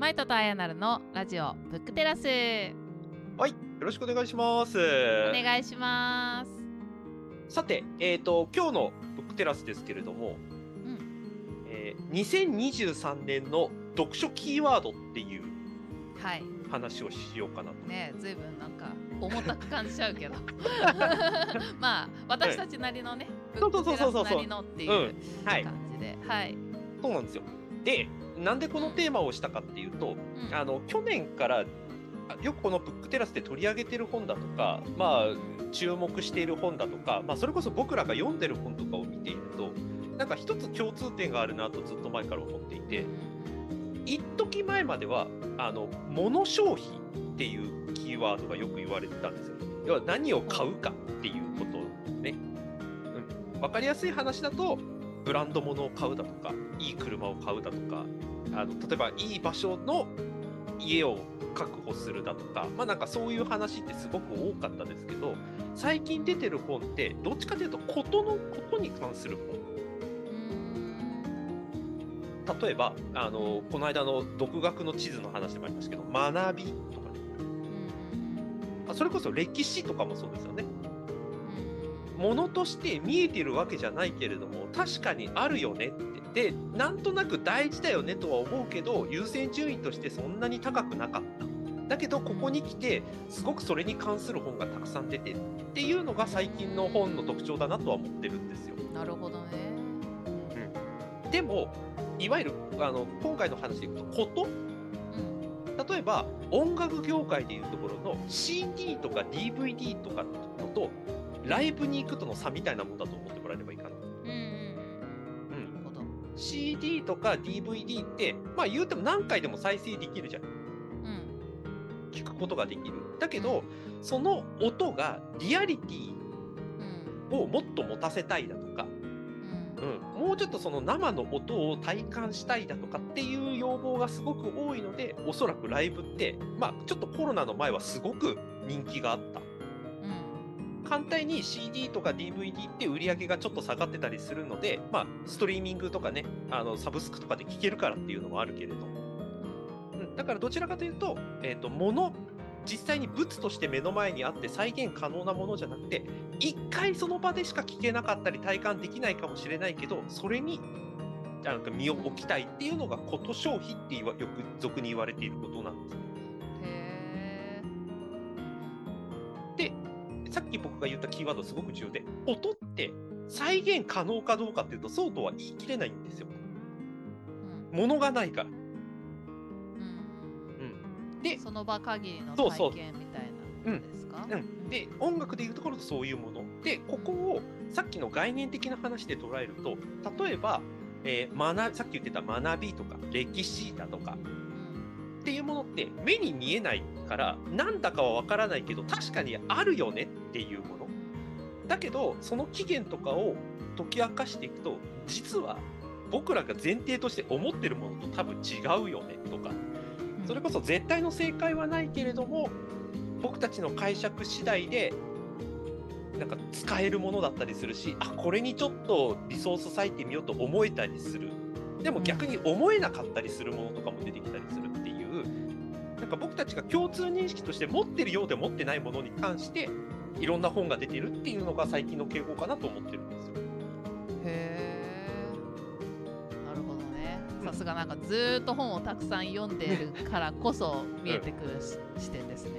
マイトとあやなるのラジオブックテラス。はい、よろしくお願いします。お願いします。さて、えっ、と、今日のブックテラスですけれども、うん。えー2023年の読書キーワードっていうはい。話をしようかなと。ねずいぶんなんか重たく感じちゃうけど。まあ私たちなりのねブそうックテラスなりのっていうはい、感じで。はい、そうなんですよ。で、なんでこのテーマをしたかっていうと、うんあの、去年から、あよくこのブックテラスで取り上げてる本だとか、まあ、注目している本だとか、まあ、それこそ僕らが読んでる本とかを見ていると、なんか一つ共通点があるなとずっと前から思っていて、一時前まではあの物消費っていうキーワードがよく言われてたんですよ。要は何を買うかっていうことね。うん、分かりやすい話だとブランド物を買うだとかいい車を買うだとかあの例えばいい場所の家を確保するだとかまあなんかそういう話ってすごく多かったですけど最近出てる本ってどっちかというとことのことに関する本。うん例えばあのこの間の独学の地図の話でもありましたけど学びとかね。あそれこそ歴史とかもそうですよね。ものとして見えてるわけじゃないけれども確かにあるよねって。でなんとなく大事だよねとは思うけど優先順位としてそんなに高くなかった。だけどここに来てすごくそれに関する本がたくさん出てる。っていうのが最近の本の特徴だなとは思ってるんですよ。なるほどね。でもいわゆるあの今回の話でいくとこと。うん。例えば音楽業界でいうところの CD とか DVD とかのとライブに行くとの差みたいなもんだと思ってもらえればいいかな。CD とか DVD ってまあ言うても何回でも再生できるじゃん。うん。聞くことができる。だけどその音がリアリティうん。をもっと持たせたいだとか、うん。うん、もうちょっとその生の音を体感したいだとかっていう要望がすごく多いのでおそらくライブってまあちょっとコロナの前はすごく人気があった。反対に CD とか DVD って売り上げがちょっと下がってたりするので、まあ、ストリーミングとかねあのサブスクとかで聴けるからっていうのもあるけれど、だからどちらかというと,、えー、と物実際に物として目の前にあって再現可能なものじゃなくて一回その場でしか聴けなかったり体感できないかもしれないけどそれになんか身を置きたいっていうのがこと消費ってよく俗に言われていることなんです。き僕が言ったキーワードすごく重要で音って再現可能かどうかっていうとそうとは言い切れないんですよ。ーうん。物がないから、うん。うん、でその場限りのそうそう。体験みたいなのですか？うん、で音楽でいうところとそういうもの。でここをさっきの概念的な話で捉えると例えば、えー学さっき言ってた学びとか歴史だとかうん。っていうものって目に見えないからなんだかはわからないけど確かにあるよねっていうもの。だけどその起源とかを解き明かしていくと実は僕らが前提として思ってるものと多分違うよねとか。うん。それこそ絶対の正解はないけれども僕たちの解釈次第でなんか使えるものだったりするしあこれにちょっとリソース割いてみようと思えたりする。でも逆に思えなかったりするものとかも出てきたりするっていうなんか僕たちが共通認識として持ってるようで持ってないものに関していろんな本が出てるっていうのが最近の傾向かなと思ってるんですよ。へえなるほどね。うん。さすがなんかずーっと本をたくさん読んでいるからこそ見えてくるし視点ですね。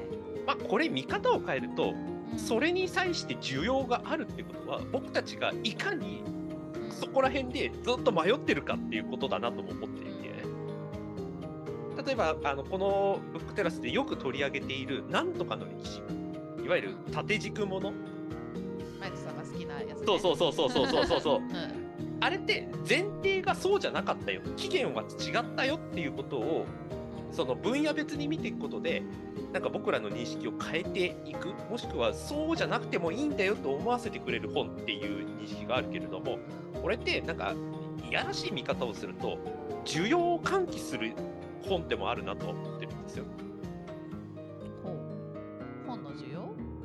まあこれ見方を変えるとうん。それに際して需要があるってことは僕たちがいかにうん。そこら辺でずっと迷ってるかっていうことだなとも思っていて、例えばあのこのブックテラスでよく取り上げているなんとかの歴史いわゆる縦軸もの？マイさんが好きなやつ、ね、そうそうそうそうそうそうそう、う。ん、あれって前提がそうじゃなかったよ。期限は違ったよっていうことをその分野別に見ていくことでなんか僕らの認識を変えていく。もしくはそうじゃなくてもいいんだよと思わせてくれる本っていう認識があるけれどもこれってなんかいやらしい見方をすると需要を喚起する本でもあるなと。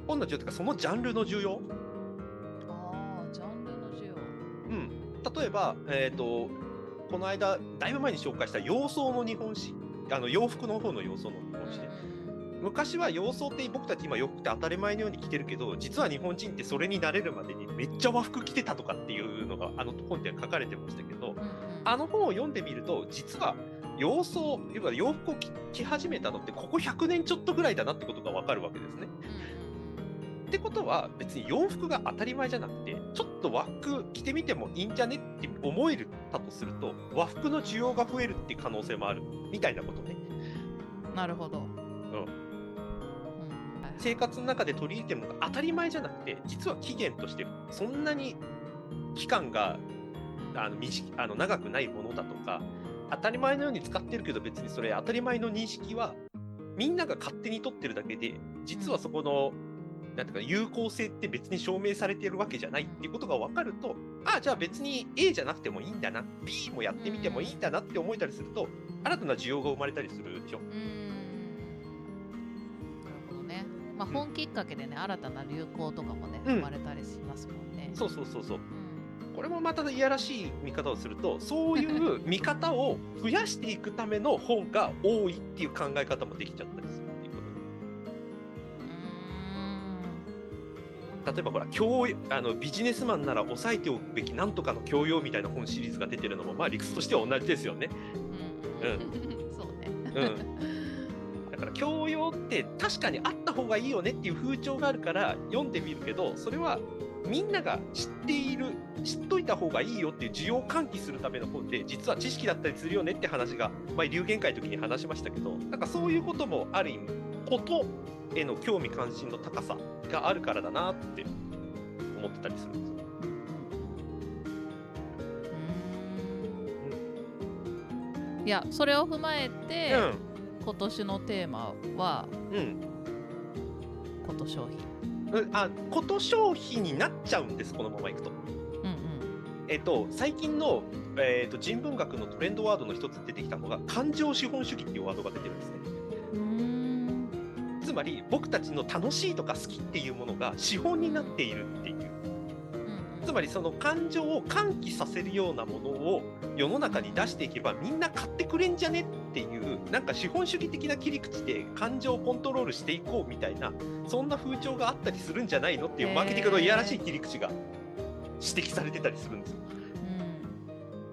本の需要というかそのジャンルの需要、ああジャンルの需要うん、例えば、えー、とこの間だいぶ前に紹介した「洋装の日本史」あの洋服の方の要素の本誌で。昔は洋装って僕たち今洋服って当たり前のように着てるけど実は日本人ってそれになれるまでにめっちゃ和服着てたとかっていうのがあの本では書かれてましたけどあの本を読んでみると実は洋装いわゆる洋服を着始めたのってここ100年ちょっとぐらいだなってことが分かるわけですね。ってことは別に洋服が当たり前じゃなくてちょっと和服着てみてもいいんじゃねって思えるたとすると和服の需要が増えるって可能性もあるみたいなことね。なるほど。生活の中で取り入れてるのが当たり前じゃなくて実は期限としてそんなに期間があの短あの長くないものだとか当たり前のように使ってるけど別にそれ当たり前の認識はみんなが勝手に取ってるだけで実はそこの、なんていうか有効性って別に証明されてるわけじゃないっていうことが分かるとああじゃあ別に A じゃなくてもいいんだな。B もやってみてもいいんだなって思えたりすると新たな需要が生まれたりするでしょ。うん。まあ、本きっかけでね、うん、新たな流行とかもね、生まれたりしますもんね。そうそうそうそう。これもまたいやらしい見方をするとそういう見方を増やしていくための本が多いっていう考え方もできちゃったりする例えばほら教あのビジネスマンなら押さえておくべきなんとかの教養みたいな本シリーズが出てるのもまあ理屈としては同じですよね。うん、うん、そうね、うん。だから教養って確かにあった方がいいよねっていう風潮があるから読んでみるけどそれはみんなが知っている知っといた方がいいよっていう需要を喚起するための本で実は知識だったりするよねって話が前流言会の時に話しましたけどなんかそういうこともある意味ことへの興味関心の高さがあるからだなって思ってたりするんですよ。いやそれを踏まえて、うん今年のテーマは、うん、こと消費あこと消費になっちゃうんですこのままいくと。うんうん、えっと最近の、えーと、人文学のトレンドワードの一つ出てきたのが感情資本主義っていうワードが出てるんですね。つまり僕たちの楽しいとか好きっていうものが資本になっているっていう。つまりその感情を喚起させるようなものを世の中に出していけばみんな買ってくれんじゃねっていうなんか資本主義的な切り口で感情をコントロールしていこうみたいなそんな風潮があったりするんじゃないのっていうマーケティングのいやらしい切り口が指摘されてたりするんですよ。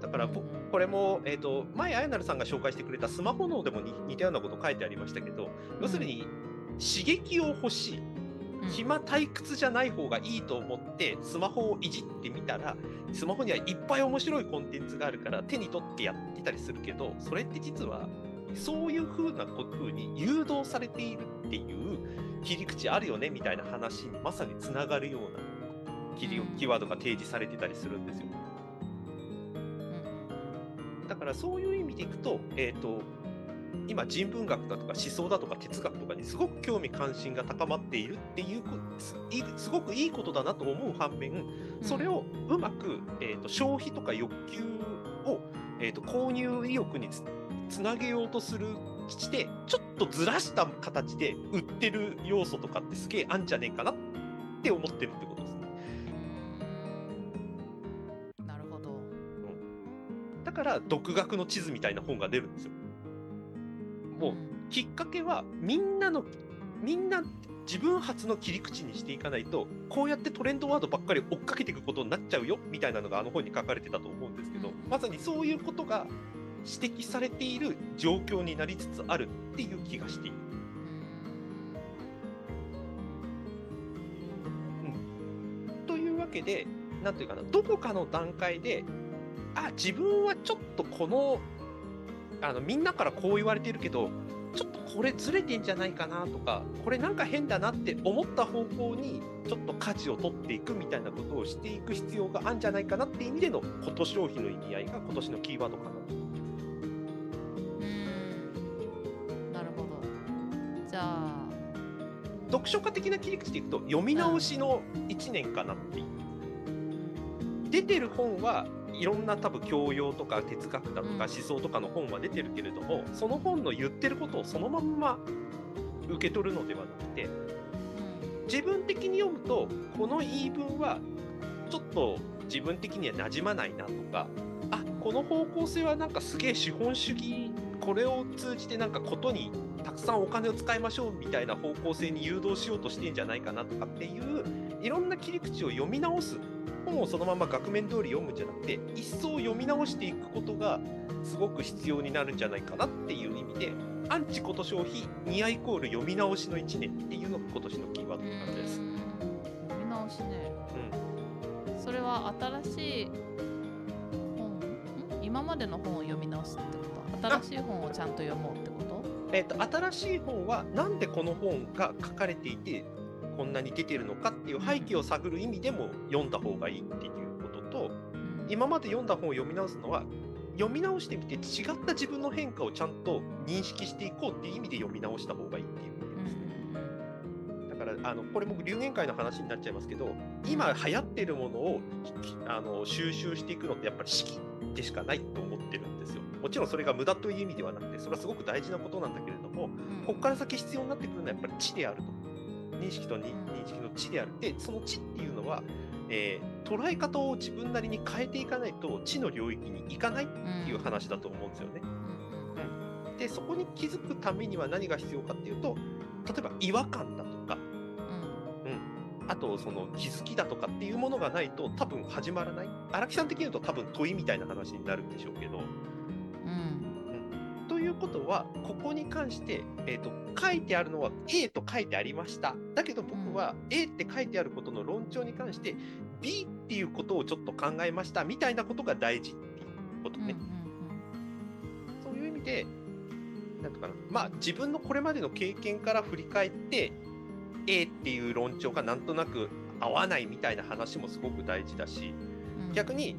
だからこれも、えーと、前あやなるさんが紹介してくれたスマホ脳でも似たようなこと書いてありましたけど要するに刺激を欲しい。暇退屈じゃない方がいいと思ってスマホをいじってみたらスマホにはいっぱい面白いコンテンツがあるから手に取ってやってたりするけどそれって実はそういう風な風に誘導されているっていう切り口あるよねみたいな話にまさにつながるようなキーワードが提示されてたりするんですよ。だからそういう意味でいくと,、えーと今人文学だとか思想だとか哲学とかにすごく興味関心が高まっているっていうすごくいいことだなと思う反面それをうまく、えーと、消費とか欲求を、えーと、購入意欲につなげようとするしてちょっとずらした形で売ってる要素とかってすげえあんじゃねえかなって思ってるってことですね。なるほど、うん、だから独学の地図みたいな本が出るんですよ。きっかけはみんなのみんな自分発の切り口にしていかないとこうやってトレンドワードばっかり追っかけていくことになっちゃうよみたいなのがあの本に書かれてたと思うんですけどまさにそういうことが指摘されている状況になりつつあるっていう気がしている。うん、というわけで何ていうかなどこかの段階であ自分はちょっとこのあのみんなからこう言われてるけどこれずれてんじゃないかなとかこれなんか変だなって思った方向にちょっと舵を取っていくみたいなことをしていく必要があるんじゃないかなっていう意味でのこと消費の意味合いが今年のキーワードかな。なるほど。じゃあ。読書家的な切り口でいくと読み直しの1年かなっていう。出てる本はいろんな多分教養とか哲学だとか思想とかの本は出てるけれども、その本の言ってることをそのまんま受け取るのではなくて自分的に読むとこの言い分はちょっと自分的には馴染まないなとかあこの方向性はなんかすげえ資本主義これを通じてなんかことにたくさんお金を使いましょうみたいな方向性に誘導しようとしてんじゃないかなとかっていういろんな切り口を読み直す本をそのまま額面通り読むんじゃなくて一層読み直していくことがすごく必要になるんじゃないかなっていう意味でアンチこと消費ニアイコール読み直しの1年っていうのが今年のキーワードの感じです。読み直しね、うん、それは新しい本今までの本を読み直すってこと？新しい本をちゃんと読もうってこと？えーと、と新しい本はなんでこの本が書かれていてこんなに出てるのかっていう背景を探る意味でも読んだ方がいいっていうことと、今まで読んだ本を読み直すのは読み直してみて違った自分の変化をちゃんと認識していこうっていう意味で読み直した方がいいっていう意味ですね。だからあのこれも流言会の話になっちゃいますけど今流行ってるものをあの収集していくのってやっぱり式でしかないと思ってるんですよ。もちろんそれが無駄という意味ではなくてそれはすごく大事なことなんだけれども、ここから先必要になってくるのはやっぱり知であると。認識と認識の知である。で、その知っていうのは、えー、捉え方を自分なりに変えていかないと知の領域に行かないっていう話だと思うんですよね。うん、でそこに気づくためには何が必要かっていうと例えば違和感だとか、うん、うん、あとその気づきだとかっていうものがないと多分始まらない。荒木さん的に言うと多分問いみたいな話になるんでしょうけど。ということはここに関して、えーと、書いてあるのは A と書いてありました。だけど僕は A って書いてあることの論調に関して B っていうことをちょっと考えました。みたいなことが大事っていうことね。そういう意味でなんとかな。まあ自分のこれまでの経験から振り返って A っていう論調がなんとなく合わないみたいな話もすごく大事だし逆に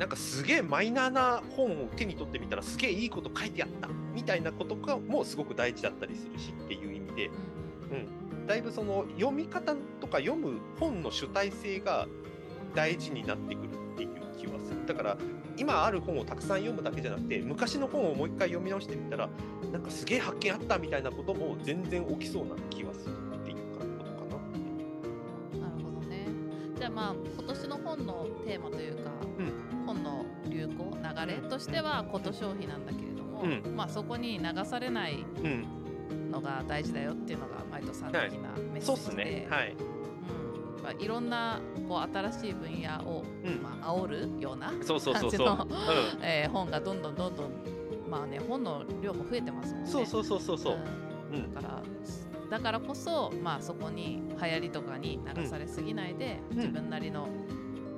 なんかすげえマイナーな本を手に取ってみたらすげえいいこと書いてあったみたいなことかもすごく大事だったりするしっていう意味で、うん、だいぶその読み方とか読む本の主体性が大事になってくるっていう気はする。だから今ある本をたくさん読むだけじゃなくて昔の本をもう一回読み直してみたらなんかすげえ発見あったみたいなことも全然起きそうな気はするっていうことかな。なるほどね。じゃあまあ今年の本のテーマというか、うん流れとしてはこと消費なんだけれども、うん、まあ、そこに流されないのが大事だよっていうのがマイトさん的なメッセージで、はいね。はい。うん。まあ、いろんなこう新しい分野を、うん、まあ煽るような感じの え本がどんどんどんどんまあね本の量も増えてますもんね。そうそうそうそうそう、うん、だからだからこそ、まあ、そこに流行りとかに流されすぎないで、自分なりの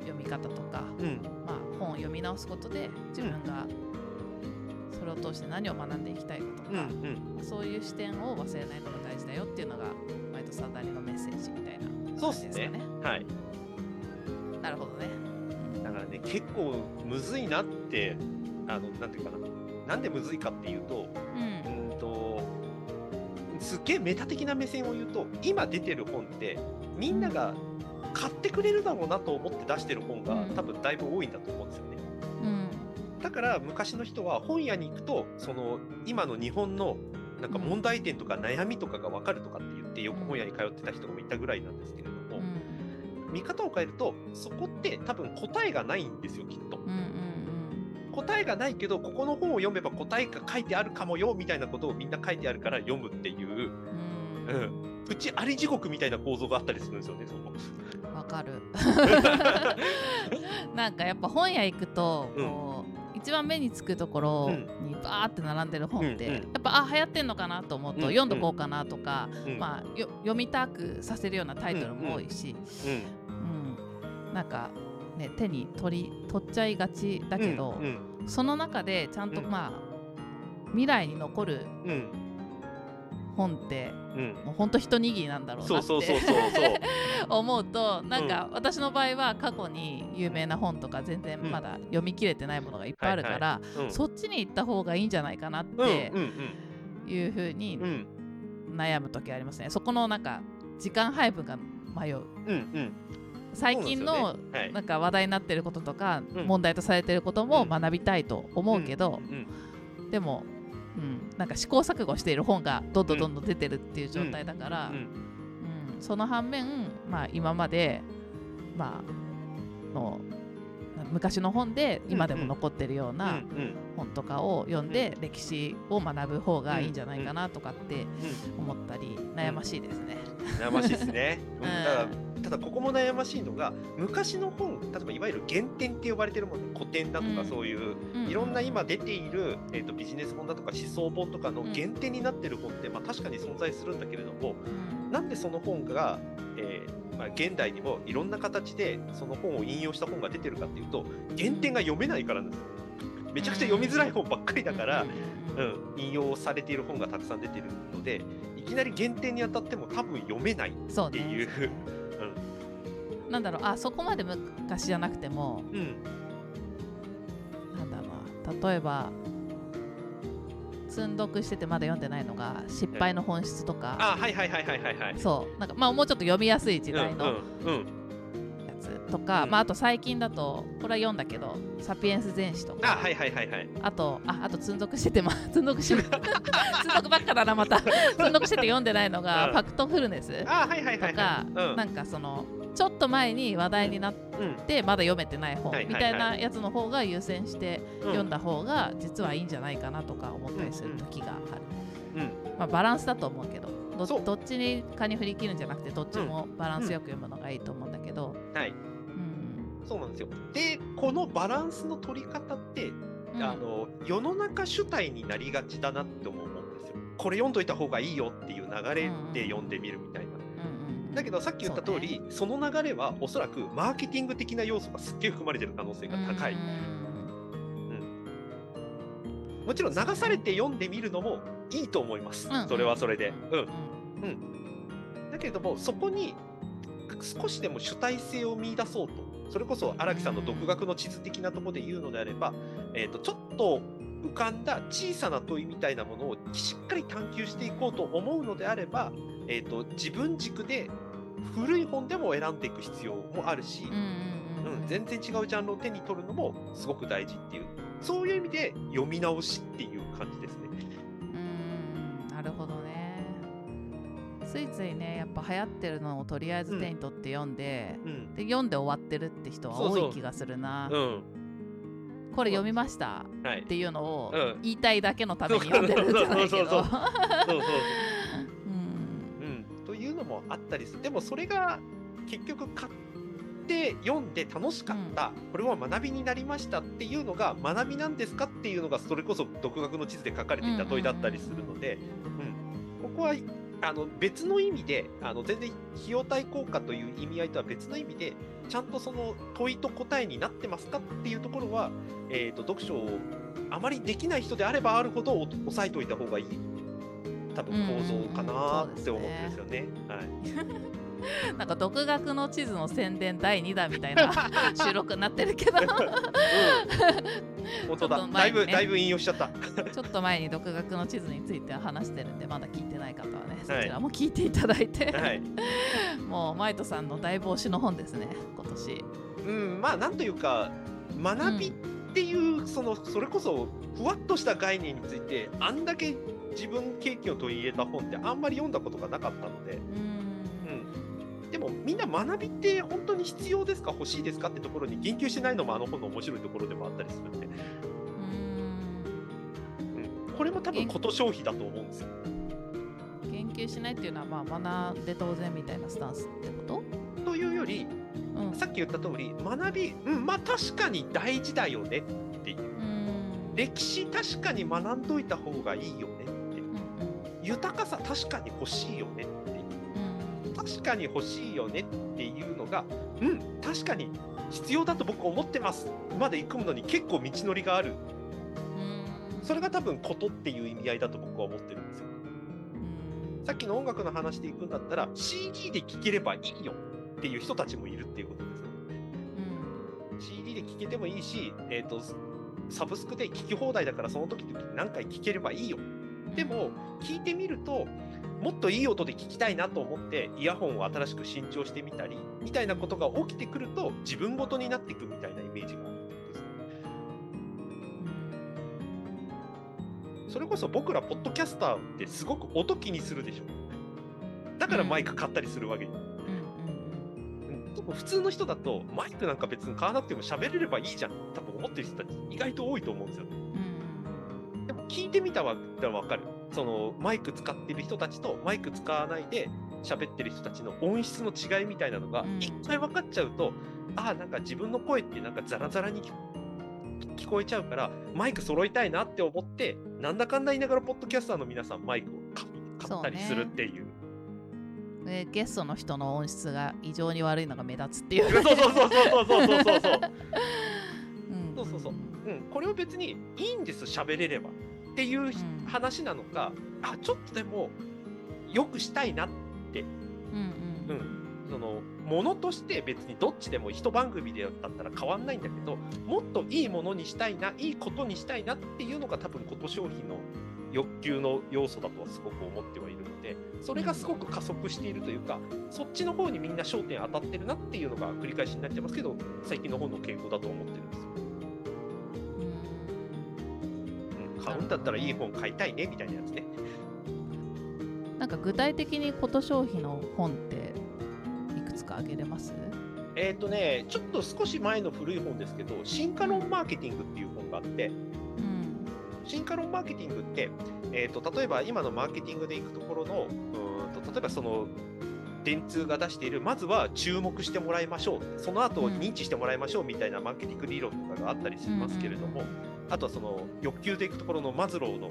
読み方とか、うん、まあ、本を読み直すことで自分がそれを通して何を学んでいきたいかとか、うんうん、そういう視点を忘れないのが大事だよっていうのが毎度サダリのメッセージみたいなそうですね。はい。なるほどね。だからね結構むずいなってあのなんていうかな。なんでむずいかっていうと,、うん、とすっげえメタ的な目線を言うと今出てる本ってみんなが買ってくれるだろうなと思って出してる本が、多分だいぶ多いんだと思うんですよね。うん、だから昔の人は本屋に行くとその今の日本のなんか問題点とか悩みとかが分かるとかって言ってよく本屋に通ってた人もいたぐらいなんですけれども、うん、見方を変えるとそこって多分答えがないんですよきっと。うんうんうん、答えがないけどここの本を読めば答えが書いてあるかもよみたいなことをみんな書いてあるから読むっていう、うん、うん、うちあり地獄みたいな構造があったりするんですよねそこ。わかる。なんかやっぱ本屋行くとこう、うん、一番目につくところにバーって並んでる本って、うんうん、やっぱあ流行ってんのかなと思うと、読んどこうかなとか、まあ、読みたくさせるようなタイトルも多いし、うんなんかね手に取り取っちゃいがちだけど、その中でちゃんとまあ、未来に残る、本って、うん、もう本当一握りなんだろうなって思うとなんか私の場合は過去に有名な本とか全然まだ読み切れてないものがいっぱいあるから、そっちに行った方がいいんじゃないかなっていうふうに悩む時ありますね。そこのなんか時間配分が迷う。うんうん。最近のなんか話題になってることとか問題とされてることも学びたいと思うけどでもうん、なんか試行錯誤している本がどんどんどんどん出てるっていう状態だから、うん、うん、その反面、まあ、今まで、まあ、の昔の本で今でも残ってるような本とかを読んで歴史を学ぶ方がいいんじゃないかなとかって思ったり悩ましいですね。悩ましいですね。うん、だからただここも悩ましいのが昔の本例えばいわゆる原点って呼ばれてるもの古典だとかそういう、うん、いろんな今出ている、えーと、ビジネス本だとか思想本とかの原点になってる本って、まあ、確かに存在するんだけれども、うん、なんでその本が、えーまあ、現代にもいろんな形でその本を引用した本が出てるかっていうと原点が読めないからなんです。よ。めちゃくちゃ読みづらい本ばっかりだから、うん、引用されている本がたくさん出てるのでいきなり原点に当たっても多分読めないっていう。うね。うん、なんだろう。あそこまで昔じゃなくても、うん、なんだろう。な例えば積んどくしててまだ読んでないのが失敗の本質とか、あはいはいはいはいはいはい。そう。なんかまあもうちょっと読みやすい時代の、うんうんうんとか、うん、まあ、あと最近だとこれは読んだけど「サピエンス全史」とか。あ,、はいはいはいはい、あとああと積んどくしてて、ま、積んどくして 積んどくばっかだなまた。積んどくしてて読んでないのが「ファクトフルネス」とかなんかそのちょっと前に話題になってまだ読めてない本みたいなやつの方が優先して読んだ方が実はいいんじゃないかなとか思ったりする時がある。まあ、バランスだと思うけどどどっちにかに振り切るんじゃなくてどっちもバランスよく読むのがいいと思うんだけど、はいそうなんですよ。で、このバランスの取り方って、うん、あの世の中主体になりがちだなって思うんですよ。これ読んどいた方がいいよっていう流れで読んでみるみたいな。だけどさっき言った通りそ、ね,、の流れはおそらくマーケティング的な要素がすっげえ含まれてる可能性が高い。うん、もちろん流されて読んでみるのもいいと思います。それはそれで。うん、うんだけれどもそこに少しでも主体性を見出そうとそれこそ荒木さんの独学の地図的なところで言うのであれば、えーと、ちょっと浮かんだ小さな問いみたいなものをしっかり探求していこうと思うのであれば、えーと、自分軸で古い本でも選んでいく必要もあるし、うん、全然違うジャンルを手に取るのもすごく大事っていうそういう意味で読み直しっていう感じですね。うんなるほどついついねやっぱ流行ってるのをとりあえず手に取って読んでうん、で読んで終わってるって人は多い気がするな。そうそう。これ読みました、はい、っていうのを言いたいだけのために読んでるんじゃないけど。というのもあったりする。でもそれが結局買って読んで楽しかった、うん、これは学びになりましたっていうのが学びなんですかっていうのがそれこそ独学の地図で書かれていた問いだったりするので、うん、ここはあの別の意味であの全然費用対効果という意味合いとは別の意味でちゃんとその問いと答えになってますかっていうところは、えーと、読書をあまりできない人であればあるほど押さえておいた方がいい。多分構造かなって思うんですよね。はい。なんか独学の地図の宣伝第2弾みたいな収録になってるけど。うん、本当だ、ね、だいぶだいぶ引用しちゃった。ちょっと前に独学の地図について話してるんでまだ聞いてない方はねそちらも聞いていただいて、はい、もうマイトさんの大帽子の本ですね今年。うんまあなんというか学びっていう、うん、そのそれこそふわっとした概念についてあんだけ自分経験を取り入れた本ってあんまり読んだことがなかったので、うん。でもみんな学びって本当に必要ですか？欲しいですか？ってところに言及しないのもあの本の面白いところでもあったりするんで。うん。これも多分こと消費だと思うんですよ。言及しないっていうのはまあ学んで当然みたいなスタンスってこと？というより、うん、さっき言った通り学び、うん、まあ確かに大事だよねっていう。歴史確かに学んどいた方がいいよねって、うんうん、豊かさ確かに欲しいよねって確かに欲しいよねっていうのが、うん、確かに必要だと僕思ってますまで行くのに結構道のりがある。それが多分ことっていう意味合いだと僕は思ってるんですよ。さっきの音楽の話でいくんだったら CD で聴ければいいよっていう人たちもいるっていうことですよ。うん、CD で聴けてもいいし、えーと、サブスクで聴き放題だからその時々何回聴ければいいよ。でも聞いてみるともっといい音で聞きたいなと思ってイヤホンを新しく新調してみたりみたいなことが起きてくると自分ごとになっていくみたいなイメージがあるってことですね。それこそ僕らポッドキャスターってすごく音気にするでしょ。だからマイク買ったりするわけに。でも普通の人だとマイクなんか別に買わなくても喋れればいいじゃん多分思ってる人たち意外と多いと思うんですよね。聞いてみたら分かるそのマイク使ってる人たちとマイク使わないで喋ってる人たちの音質の違いみたいなのが一回分かっちゃうと、うん、ああなんか自分の声ってなんかザラザラに聞こえちゃうからマイク揃いたいなって思ってなんだかんだ言いながらポッドキャスターの皆さんマイクを買ったりするっていう。でゲストの人の音質が異常に悪いのが目立つっていう。そうそうそうそうそうそうそうそうそう。そうそうう。ん、これを別にいいんです喋れればっていう話なのか、うん、あちょっとでもよくしたいなって、うんうん、うん、そのものとして別にどっちでも一番組でだったら変わんないんだけどもっといいものにしたいないいことにしたいなっていうのが多分こと商品の欲求の要素だとはすごく思ってはいるのでそれがすごく加速しているというかそっちの方にみんな焦点当たってるなっていうのが繰り返しになってますけど最近の本の傾向だと思ってるんですよ。買うんだったらいい本買いたいねみたいなやつね。なんか具体的にこと消費の本っていくつか挙げれます？えっ、ー、とね、ちょっと少し前の古い本ですけど、進化論マーケティングっていう本があって、うん、進化論マーケティングって、えーと、例えば今のマーケティングでいくところの、うんと例えばその電通が出している、まずは注目してもらいましょう、その後認知してもらいましょうみたいなマーケティング理論とかがあったりしますけれども、うんうんうんあとはその欲求でいくところのマズローの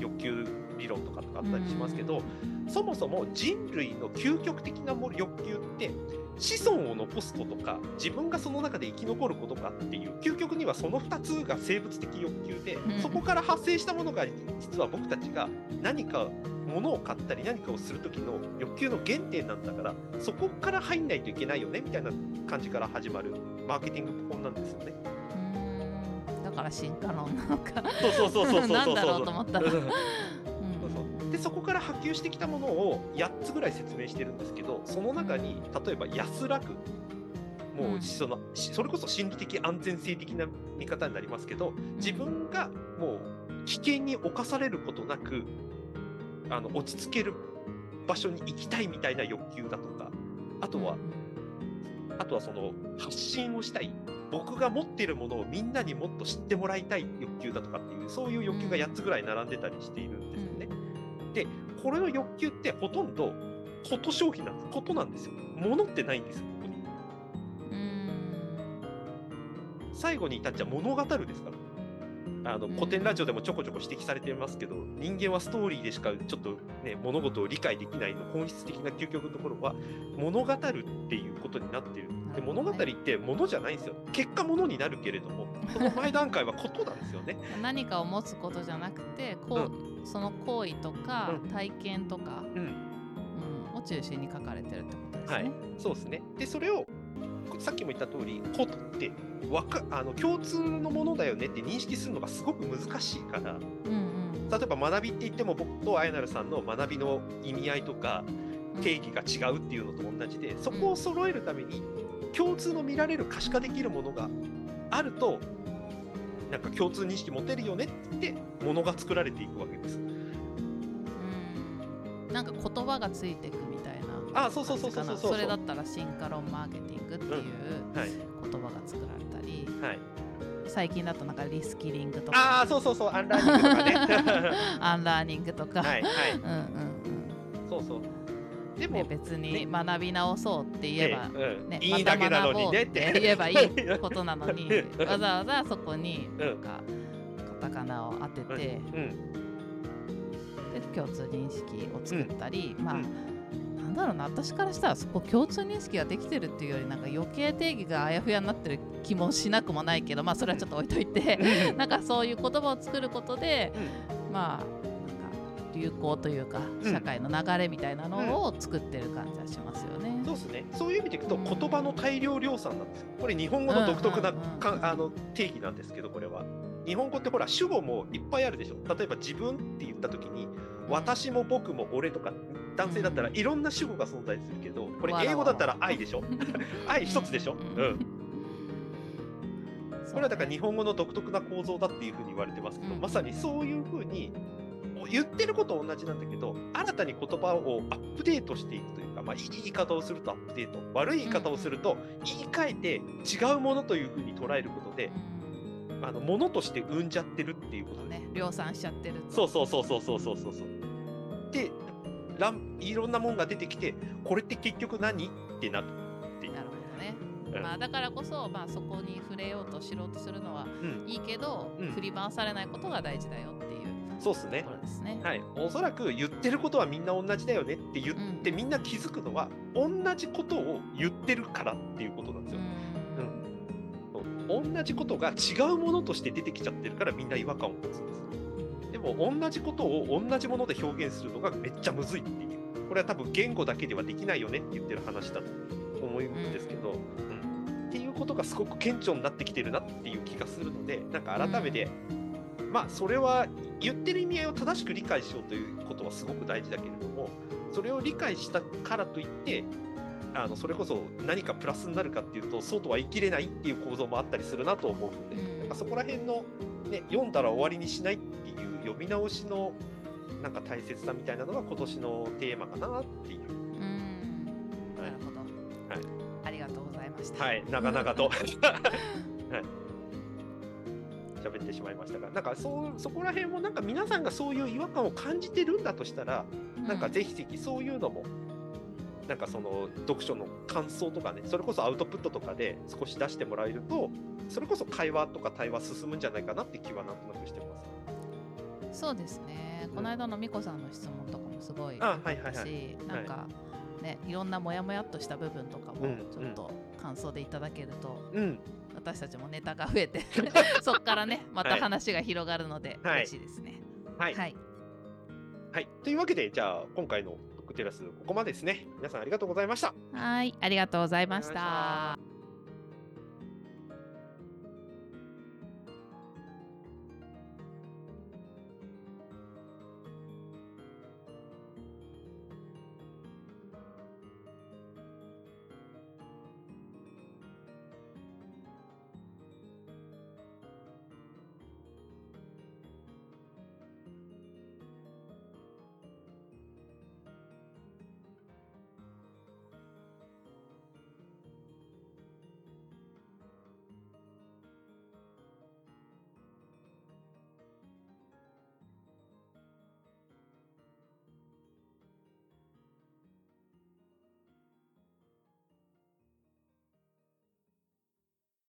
欲求理論とかとかあったりしますけど、そもそも人類の究極的な欲求って子孫を残すことか自分がその中で生き残ることかっていう究極にはその2つが生物的欲求で、そこから発生したものが実は僕たちが何か物を買ったり何かをする時の欲求の原点なんだからそこから入んないといけないよねみたいな感じから始まるマーケティング本なんですよね。だから進化論なのか。そうそうそうそうそうなんだろうと思ったら。でそこから波及してきたものを8つぐらい説明してるんですけどその中に例えば安らくもうその、それこそ心理的安全性的な見方になりますけど自分がもう危険に侵されることなくあの落ち着ける場所に行きたいみたいな欲求だとかあとは、あとはその発信をしたい僕が持っているものをみんなにもっと知ってもらいたい欲求だとかっていうそういう欲求が8つぐらい並んでたりしているんですよね。でこれの欲求ってほとんどこと商品なんですことなんですよ。物ってないんですよここに。最後に至っちゃ物語るですから。あの古典ラジオでもちょこちょこ指摘されてますけど、人間はストーリーでしかちょっとね物事を理解できないの本質的な究極のところは物語るっていうことになってる。で物語って物じゃないんですよ。結果物になるけれども その前段階はことなんですよね。何かを持つことじゃなくてこう、うん、その行為とか体験とか、うん、うん、を中心に書かれてるってことですね。はい、そうですね。でそれをさっきも言った通りことってわかあの共通のものだよねって認識するのがすごく難しいから、うんうん、例えば学びって言っても僕とあやなるさんの学びの意味合いとか定義が違うっていうのと同じでそこを揃えるために共通の見られる可視化できるものがあるとなんか共通認識持てるよねってものが作られていくわけです。うん。なんか言葉がついていくみたいなあそうそうそうそうそう。それだったら進化論マーケティングっていう言葉が作られたり、はい、最近だとなんかリスキリングとか。ああそうそうそう。アンラーニングとかね。アンラーニングとか。はいはい。うんうんうん。そうそう。でも、ね、別に学び直そうって言えば、ねねいいだけなのにねって。言えばいいことなのにわざわざそこになんかカタカナを当てて、で共通認識を作ったり、まあ、なんだろうな私からしたらそこ共通認識ができてるっていうよりなんか余計定義があやふやになってる気もしなくもないけどまあそれはちょっと置いといて なんかそういう言葉を作ることで、まあ流行というか社会の流れみたいなのを作ってる感じはしますよね。うん、そうですねそういう意味でいくと言葉の大量量産なんですよ。これ日本語の独特なか、あの定義なんですけどこれは。日本語ってほら主語もいっぱいあるでしょ。例えば自分って言った時に私も僕も俺とか男性だったらいろんな主語が存在するけどこれ英語だったら愛でしょ？愛一つでしょ、うん。これはだから日本語の独特な構造だっていうふうに言われてますけど、まさにそういうふうに言ってること同じなんだけど新たに言葉をアップデートしていくというか、まあ、いい言い方をするとアップデート悪い言い方をすると言い換えて違うものというふうに捉えることで、あのものとして生んじゃってるっていうこと。ね。量産しちゃってるそうそうそうそうそうそうそう。でいろんなもんが出てきてこれって結局何？ってなってなるほどね、うん、まあ、だからこそ、まあ、そこに触れようとしろうとするのはいいけど、うん、振り回されないことが大事だよっていうそうっすね。ですね。はい。おそらく言ってることはみんな同じだよねって言って、うん、みんな気づくのは同じことを言ってるからっていうことなんですよ。うん、うん、同じことが違うものとして出てきちゃってるからみんな違和感を持つんです。も同じことを同じもので表現するのがめっちゃむずいっていう。これは多分言語だけではできないよねって言ってる話だと思うんですけど、うん、っていうことがすごく顕著になってきてるなっていう気がするので、なん。か改めて、まあそれは言ってる意味合いを正しく理解しようということはすごく大事だけれどもそれを理解したからといってあのそれこそ何かプラスになるかっていうとそうとは言い切れないっていう構造もあったりするなと思うので、なん。かそこら辺の、ね、読ん。だら終わりにしないっていう読み直しのなんか大切さみたいなのが今年のテーマかなっていう。うん、なるほど、はい、ありがとうございました。はい、長々と。はい喋ってしまいましたが、なんかそうそこら辺もなんか皆さんがそういう違和感を感じてるんだとしたら、なんかぜひぜひそういうのも、なんかその読書の感想とかね、それこそアウトプットとかで少し出してもらえると、それこそ会話とか対話進むんじゃないかなって気はなんとなくしてます。そうですね。この間の美子さんの質問とかもすごいあ、はいはいはい、なんか、ね、いろんなモヤモヤっとした部分とかもちょっと感想でいただけると、うん、私たちもネタが増えて そこからねまた話が広がるので、はい、嬉しいですね。はい、はい、はい、というわけでじゃあ今回の「トックテラス」ここまでですね。皆さんありがとうございました。はい。ありがとうございました。